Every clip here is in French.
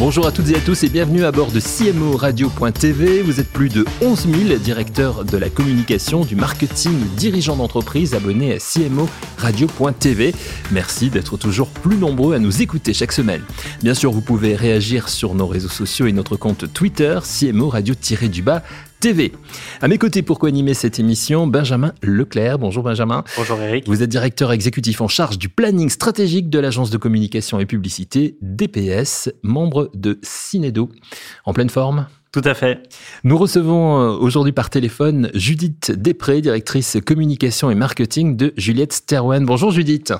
Bonjour à toutes et à tous et bienvenue à bord de CMO Radio.tv. Vous êtes plus de 11 000 directeurs de la communication, du marketing, dirigeants d'entreprise abonnés à CMO Radio.tv. Merci d'être toujours plus nombreux à nous écouter chaque semaine. Bien sûr, vous pouvez réagir sur nos réseaux sociaux et notre compte Twitter, CMO Radio-du-bas TV. À mes côtés pour co-animer cette émission, Benjamin Leclerc. Bonjour Benjamin. Bonjour Eric. Vous êtes directeur exécutif en charge du planning stratégique de l'agence de communication et publicité DPS, membre de Cinedo. En pleine forme? Tout à fait. Nous recevons euh, aujourd'hui par téléphone Judith Després, directrice communication et marketing de Juliette Sterwen. Bonjour Judith.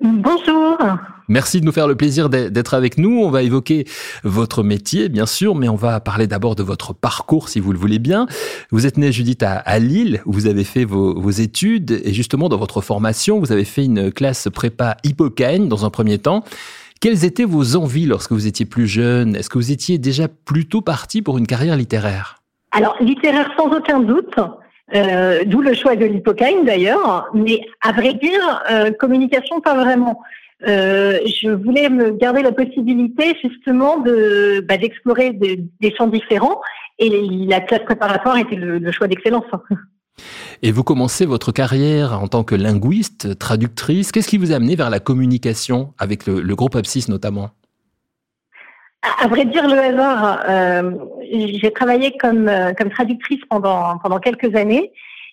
Bonjour. Merci de nous faire le plaisir d'être avec nous. On va évoquer votre métier, bien sûr, mais on va parler d'abord de votre parcours, si vous le voulez bien. Vous êtes née, Judith, à, Lille, où vous avez fait vos, vos, études, et justement, dans votre formation, vous avez fait une classe prépa Hippocane dans un premier temps. Quelles étaient vos envies lorsque vous étiez plus jeune? Est-ce que vous étiez déjà plutôt parti pour une carrière littéraire? Alors, littéraire sans aucun doute. Euh, d'où le choix de l'hypocaïne d'ailleurs, mais à vrai dire, euh, communication pas vraiment. Euh, je voulais me garder la possibilité justement de bah, d'explorer des, champs différents et la classe préparatoire était le, choix d'excellence. Et vous commencez votre carrière en tant que linguiste, traductrice. Qu'est-ce qui vous a amené vers la communication avec le, le groupe Abscis notamment? À vrai dire, le hasard, euh, j'ai travaillé comme, euh, comme traductrice pendant, pendant quelques années.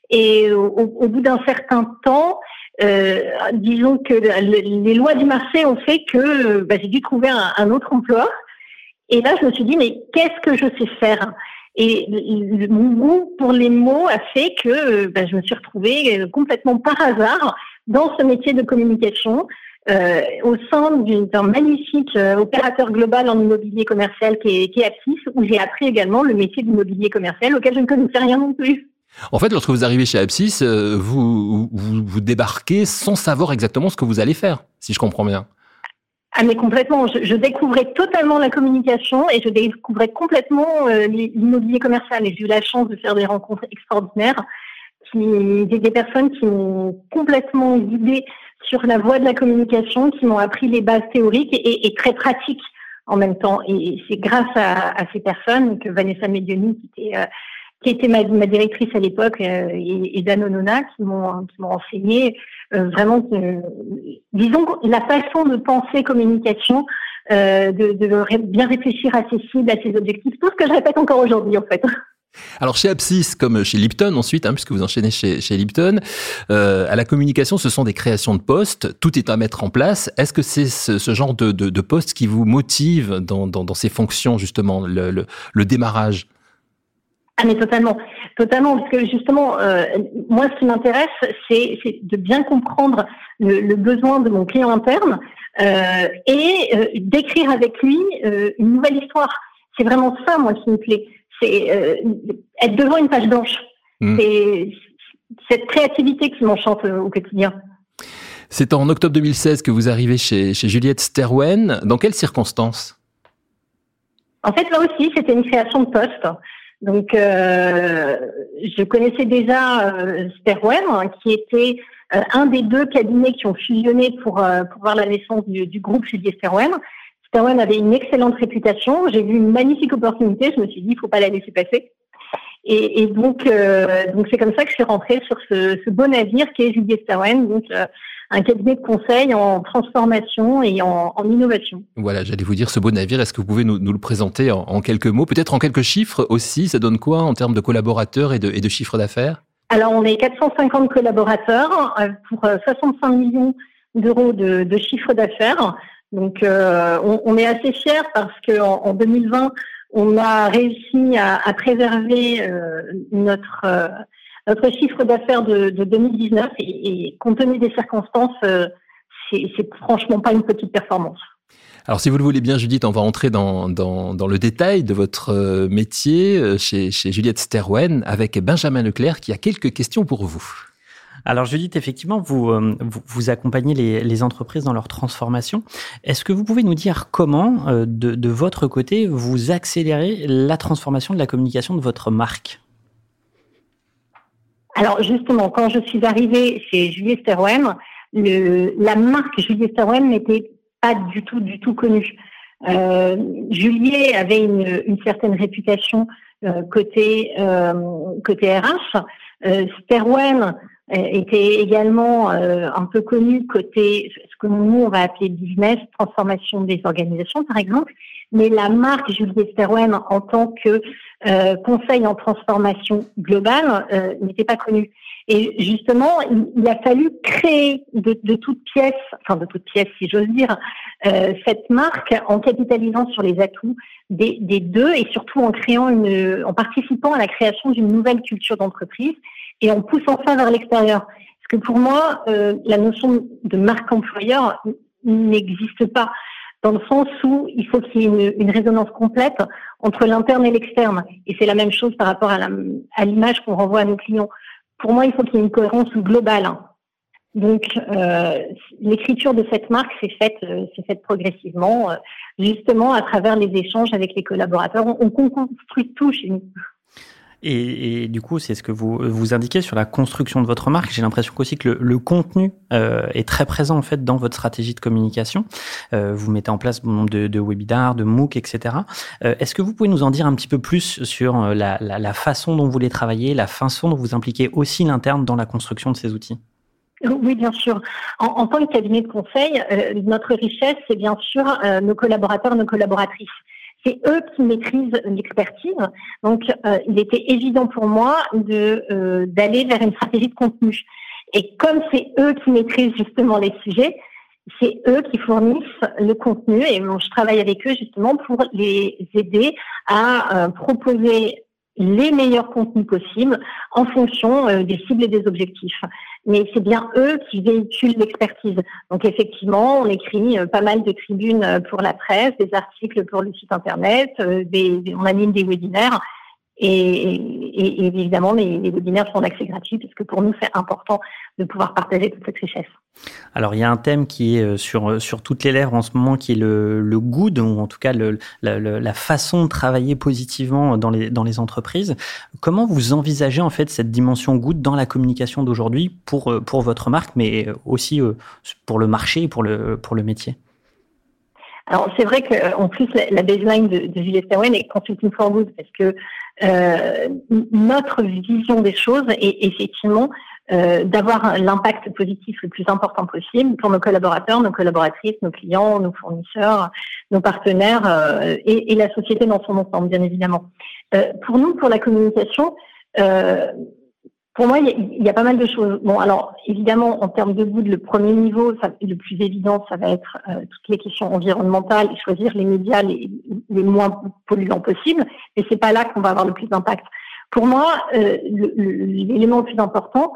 Et au, au bout d'un certain temps, euh, disons que les lois du marché ont fait que bah, j'ai dû trouver un, autre emploi. Et là, je me suis dit, mais qu'est-ce que je sais faire? Et mon goût pour les mots a fait que bah, je me suis retrouvée complètement par hasard dans ce métier de communication euh, au sein d'un magnifique euh, opérateur global en immobilier commercial qui est, qui est Apsis, où j'ai appris également le métier d'immobilier commercial auquel je ne connaissais rien non plus. En fait, lorsque vous arrivez chez Apsis, euh, vous, vous, vous, débarquez sans savoir exactement ce que vous allez faire, si je comprends bien. Ah mais complètement, je, je découvrais totalement la communication et je découvrais complètement euh, l'immobilier commercial et j'ai eu la chance de faire des rencontres extraordinaires, qui, des, des personnes qui m'ont complètement guidée sur la voie de la communication qui m'ont appris les bases théoriques et, très pratiques en même temps. Et c'est grâce à, ces personnes que Vanessa Medioni, qui était, euh, qui était ma, directrice à l'époque, euh, et, Dan Onona, qui m'ont qui m'ont enseigné euh, vraiment, disons, la façon de penser communication, de, de bien réfléchir à ses cibles, à ses objectifs, tout ce que je répète encore aujourd'hui en fait. Alors chez Apsis, comme chez Lipton ensuite, hein, puisque vous enchaînez chez, Lipton, euh, à la communication, ce sont des créations de postes, tout est à mettre en place. Est-ce que c'est ce, genre de, de, de, poste qui vous motive dans, dans, ces fonctions, justement, le, le, démarrage? Ah mais totalement, totalement, parce que justement, euh, moi ce qui m'intéresse, c'est de bien comprendre le, besoin de mon client interne euh, et d'écrire avec lui une nouvelle histoire. C'est vraiment ça, moi, qui me plaît c'est euh, être devant une page blanche. Hmm. C'est cette créativité qui m'enchante au quotidien. C'est en octobre 2016 que vous arrivez chez, chez Juliette Sterwen. Dans quelles circonstances? En fait, là aussi, c'était une création de poste. Donc, euh, je connaissais déjà euh, Sterwen, hein, qui était euh, un des deux cabinets qui ont fusionné pour, euh, pour voir la naissance du, du groupe Juliette Sterwen. Sterwen avait une excellente réputation. J'ai vu une magnifique opportunité. Je me suis dit, il faut pas la laisser passer. Et, et donc, euh, donc c'est comme ça que je suis rentrée sur ce, ce beau navire qui est Juliette Sterwen, donc euh, un cabinet de conseil en transformation et en, en innovation. Voilà, j'allais vous dire ce beau navire. Est-ce que vous pouvez nous, nous le présenter en, en quelques mots, peut-être en quelques chiffres aussi Ça donne quoi en termes de collaborateurs et de, et de chiffre d'affaires? Alors, on est 450 collaborateurs euh, pour 65 millions d'euros de, de chiffre d'affaires. Donc, euh, on, est assez fiers parce qu'en en 2020, on a réussi à, préserver euh, notre euh, notre chiffre d'affaires de, de, 2019 et, et, compte tenu des circonstances, c'est franchement pas une petite performance. Alors, si vous le voulez bien, Judith, on va entrer dans, dans, le détail de votre métier chez, chez Juliette Sterwen avec Benjamin Leclerc qui a quelques questions pour vous. Alors Judith, effectivement, vous, euh, vous, accompagnez les, entreprises dans leur transformation. Est-ce que vous pouvez nous dire comment, euh, de, votre côté, vous accélérez la transformation de la communication de votre marque? Alors justement, quand je suis arrivée chez Juliette Sterwen, la marque Juliette Sterwen n'était pas du tout, du tout connue. Euh, avait une, certaine réputation euh, côté côté RH. Euh, Sterwen était également un peu connu côté ce que nous on va appeler business, transformation des organisations par exemple. Mais la marque Juliet Sterwen en tant que conseil en transformation globale n'était pas connue. Et justement, il, a fallu créer de, de toutes pièces, enfin de toutes pièces si j'ose dire, euh, cette marque en capitalisant sur les atouts des, des, deux et surtout en créant une, en participant à la création d'une nouvelle culture d'entreprise et en poussant ça vers l'extérieur. Parce que pour moi, euh, la notion de marque employeur n'existe pas dans le sens où il faut qu'il y ait une, résonance complète entre l'interne et l'externe. Et c'est la même chose par rapport à l'image qu'on renvoie à nos clients pour moi, il faut qu'il y ait une cohérence globale. Donc, euh, l'écriture de cette marque s'est faite, euh, faite progressivement, justement à travers les échanges avec les collaborateurs. On, on construit tout chez nous. Et, du coup, c'est ce que vous vous indiquez sur la construction de votre marque. J'ai l'impression aussi que le, contenu euh, est très présent en fait dans votre stratégie de communication. Euh, vous mettez en place bon nombre de, webinars, de MOOC, etc. Euh, est-ce que vous pouvez nous en dire un petit peu plus sur la, façon dont vous les travaillez, la façon dont vous impliquez aussi l'interne dans la construction de ces outils? Oui, bien sûr. En, tant que cabinet de conseil, notre richesse, c'est bien sûr nos collaborateurs, nos collaboratrices c'est eux qui maîtrisent l'expertise. Donc, euh, il était évident pour moi de euh, d'aller vers une stratégie de contenu. Et comme c'est eux qui maîtrisent justement les sujets, c'est eux qui fournissent le contenu et je travaille avec eux justement pour les aider à euh, proposer les meilleurs contenus possibles en fonction euh, des cibles et des objectifs. Mais c'est bien eux qui véhiculent l'expertise. Donc effectivement, on écrit euh, pas mal de tribunes euh, pour la presse, des articles pour le site internet, on anime des webinaires. Et, et, évidemment, les, les, webinaires sont en accès gratuit puisque pour nous, c'est important de pouvoir partager toute cette richesse. Alors, il y a un thème qui est euh, sur, euh, sur toutes les lèvres en ce moment, qui est le, le good, ou en tout cas le, la, la, façon de travailler positivement dans les, dans les entreprises. Comment vous envisagez en fait cette dimension good dans la communication d'aujourd'hui pour, euh, pour votre marque, mais aussi pour le marché et pour le, pour le métier? Alors c'est vrai qu'en plus la, baseline de, de Juliette Sterwen est Consulting for Good parce que euh, notre vision des choses est effectivement euh, d'avoir l'impact positif le plus important possible pour nos collaborateurs, nos collaboratrices, nos clients, nos fournisseurs, nos partenaires euh, et, et, la société dans son ensemble, bien évidemment. Euh, pour nous, pour la communication, euh, pour moi, il y, a pas mal de choses. Bon, alors évidemment, en termes de goût, le premier niveau, le plus évident, ça va être euh, toutes les questions environnementales et choisir les médias les, moins polluants possibles. Et c'est pas là qu'on va avoir le plus d'impact. Pour moi, euh, l'élément le, plus important,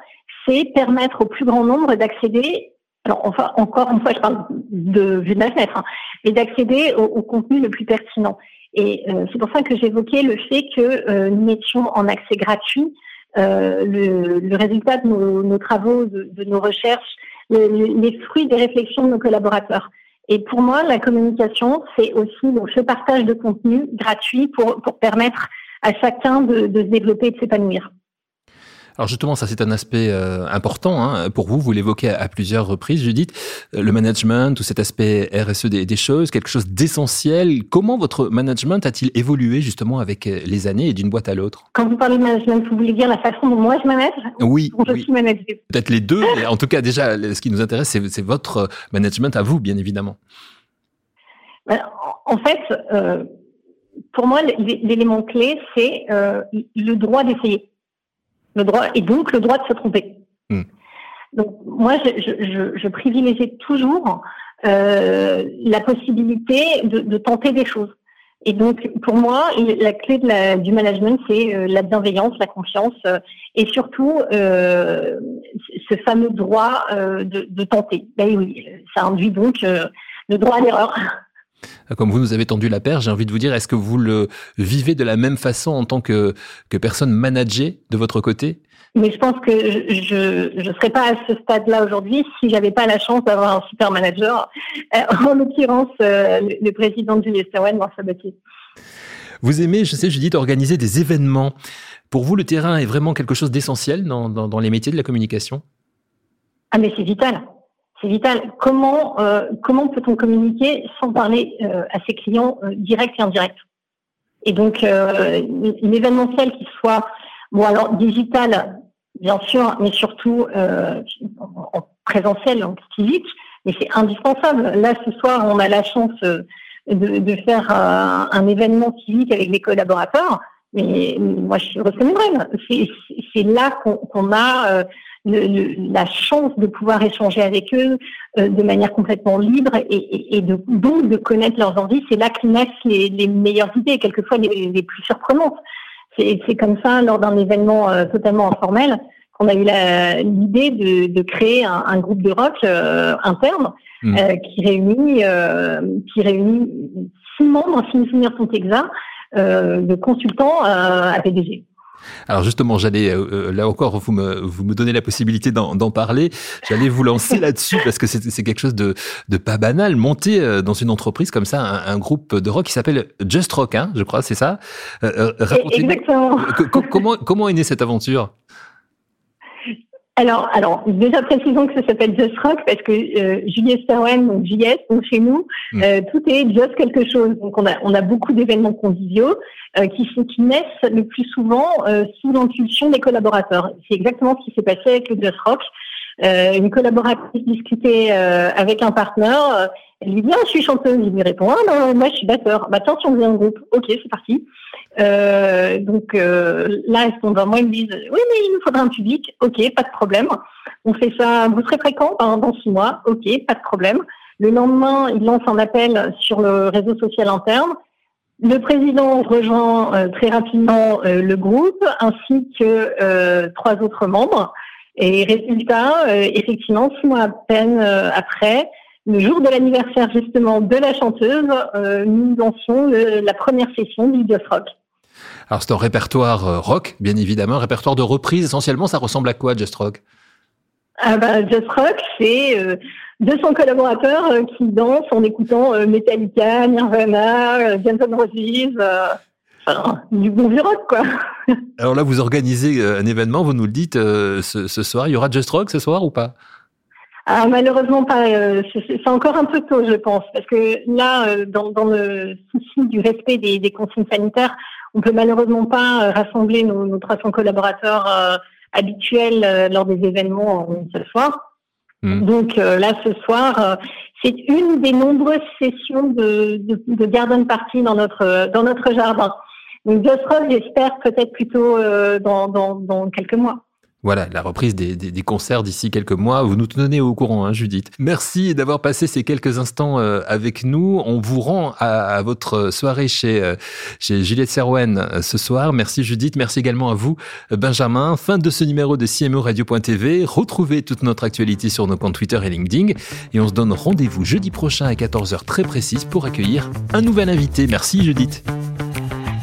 c'est permettre au plus grand nombre d'accéder. Alors, enfin, encore une fois, je parle de vue de ma fenêtre, hein, mais d'accéder au, contenu le plus pertinent. Et euh, c'est pour ça que j'évoquais le fait que nous mettions en accès gratuit le, le, résultat de nos, travaux, de, nos recherches, les fruits des réflexions de nos collaborateurs. Et pour moi, la communication, c'est aussi ce partage de contenu gratuit pour, pour permettre à chacun de, de se développer et de s'épanouir. Alors justement, ça c'est un aspect euh, important hein, pour vous. Vous l'évoquez à, plusieurs reprises, Judith. Euh, le management, tout cet aspect RSE des, des choses, quelque chose d'essentiel. Comment votre management a-t-il évolué justement avec euh, les années et d'une boîte à l'autre? Quand vous parlez de management, vous voulez dire la façon dont moi je manage? Oui. je suis Peut-être les deux. mais en tout cas, déjà, ce qui nous intéresse, c'est votre management à vous, bien évidemment. En fait, euh, pour moi, l'élément clé, c'est euh, le droit d'essayer le droit et donc le droit de se tromper. Hmm. Donc moi, je, je, je, privilégie toujours euh, la possibilité de, de, tenter des choses. Et donc pour moi, la clé de la, du management, c'est euh, la bienveillance, la confiance euh, et surtout euh, ce fameux droit de, de, tenter. Ben oui, ça induit donc le droit à l'erreur. Comme vous nous avez tendu la paire, j'ai envie de vous dire, est-ce que vous le vivez de la même façon en tant que, que personne managée de votre côté? Mais je pense que je ne serais pas à ce stade-là aujourd'hui si j'avais pas la chance d'avoir un super manager, euh, en l'occurrence euh, le, président du Owen, Marc Sabatier. Vous aimez, je sais Judith, organiser des événements. Pour vous, le terrain est vraiment quelque chose d'essentiel dans, dans, les métiers de la communication? Ah mais c'est vital. C'est vital. Comment, euh, comment peut-on communiquer sans parler à ses clients directs et indirects? Et donc, une événementiel qui soit Bon, alors digital, bien sûr, mais surtout euh, en présentiel, en physique, mais c'est indispensable. Là, ce soir, on a la chance euh, de, faire euh, un événement physique avec les collaborateurs. Mais moi, je suis heureuse C'est là qu'on a euh, le, la chance de pouvoir échanger avec eux de manière complètement libre et, et, et de, donc de connaître leurs envies. C'est là que naissent les, les meilleures idées, quelquefois les, les plus surprenantes c'est comme ça, lors d'un événement euh, totalement informel, qu'on a eu l'idée de, créer un, groupe de rock euh, interne hmm. euh, qui réunit qui réunit six membres, si mes souvenirs sont exacts, de consultants à PDG. Alors justement, j'allais euh, euh, là encore, vous me vous me donnez la possibilité d'en parler. J'allais vous lancer là-dessus parce que c'est quelque chose de de pas banal. Monter euh, dans une entreprise comme ça un, groupe de rock qui s'appelle Just Rock, hein, je crois, c'est ça? Euh, Exactement. comment comment est née cette aventure? Alors, alors, déjà précisons que ça s'appelle Just Rock parce que euh, Juliette donc JS, donc chez nous, mm. euh, tout est just quelque chose. Donc, on a, on a beaucoup d'événements conviviaux euh, qui, qui naissent le plus souvent euh, sous l'impulsion des collaborateurs. C'est exactement ce qui s'est passé avec le Just Rock. Euh, une collaboratrice discutait avec un partenaire. elle lui dit ah, je suis chanteuse. Il lui répond ah non, moi je suis batteur. Bah tiens, si on faisait un groupe. Ok, c'est parti. Euh, donc euh, là, elles sont vers moi, ils me disent oui, mais il nous faudra un public. Ok, pas de problème. On fait ça. Vous serez fréquent pendant six mois. Ok, pas de problème. Le lendemain, ils lancent un appel sur le réseau social interne. Le président rejoint euh, très rapidement euh, le groupe ainsi que euh, trois autres membres. Et résultat, effectivement, six mois à peine après, le jour de l'anniversaire justement de la chanteuse, nous lançons la première session du Just Rock. Alors c'est un répertoire euh, rock, bien évidemment, un répertoire de reprise essentiellement. Ça ressemble à quoi, Just Rock? Ah bah, Just Rock, c'est euh, 200 collaborateurs euh, qui dansent en écoutant euh, Metallica, Nirvana, Guns N' Roses. Enfin, du bon vieux rock, quoi. Alors là, vous organisez un événement, vous nous le dites ce, ce, soir. Il y aura Just Rock ce soir ou pas? Ah, malheureusement pas. c'est encore un peu tôt, je pense, parce que là, dans, dans le souci du respect des, des consignes sanitaires, on peut malheureusement pas euh, rassembler nos, nos 300 collaborateurs euh, habituels euh, lors des événements ce soir. Mmh. Donc là, ce soir, c'est une des nombreuses sessions de, de, de, garden party dans notre dans notre jardin. Donc Just j'espère peut-être plutôt dans, dans, quelques mois. Voilà, la reprise des, concerts d'ici quelques mois. Vous nous tenez au courant, hein, Judith. Merci d'avoir passé ces quelques instants euh, avec nous. On vous rend à, votre soirée chez, euh, chez Juliette Serwen euh, ce soir. Merci Judith. Merci également à vous, Benjamin. Fin de ce numéro de CMO Radio.tv. Retrouvez toute notre actualité sur nos comptes Twitter et LinkedIn. Et on se donne rendez-vous jeudi prochain à 14h très précise pour accueillir un nouvel invité. Merci Judith.